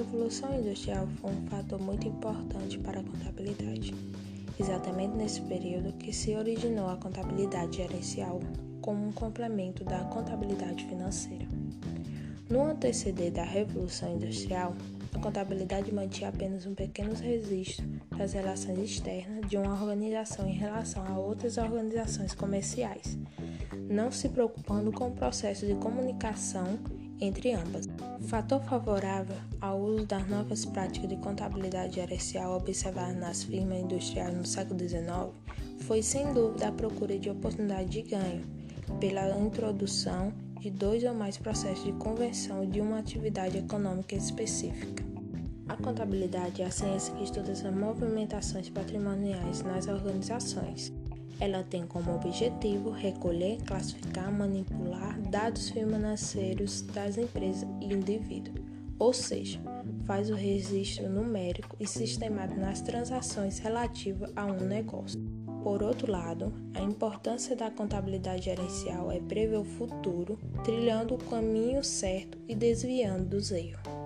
Revolução Industrial foi um fator muito importante para a contabilidade. Exatamente nesse período que se originou a contabilidade gerencial como um complemento da contabilidade financeira. No anteceder da Revolução Industrial, a contabilidade mantinha apenas um pequeno registro das relações externas de uma organização em relação a outras organizações comerciais, não se preocupando com o processo de comunicação entre ambas. Fator favorável ao uso das novas práticas de contabilidade gerencial observadas nas firmas industriais no século XIX foi sem dúvida a procura de oportunidade de ganho pela introdução de dois ou mais processos de conversão de uma atividade econômica específica. A contabilidade é a ciência que estuda as movimentações patrimoniais nas organizações. Ela tem como objetivo recolher, classificar, manipular dados financeiros das empresas e indivíduos, ou seja, faz o registro numérico e sistemático nas transações relativas a um negócio. Por outro lado, a importância da contabilidade gerencial é prever o futuro, trilhando o caminho certo e desviando dos erros.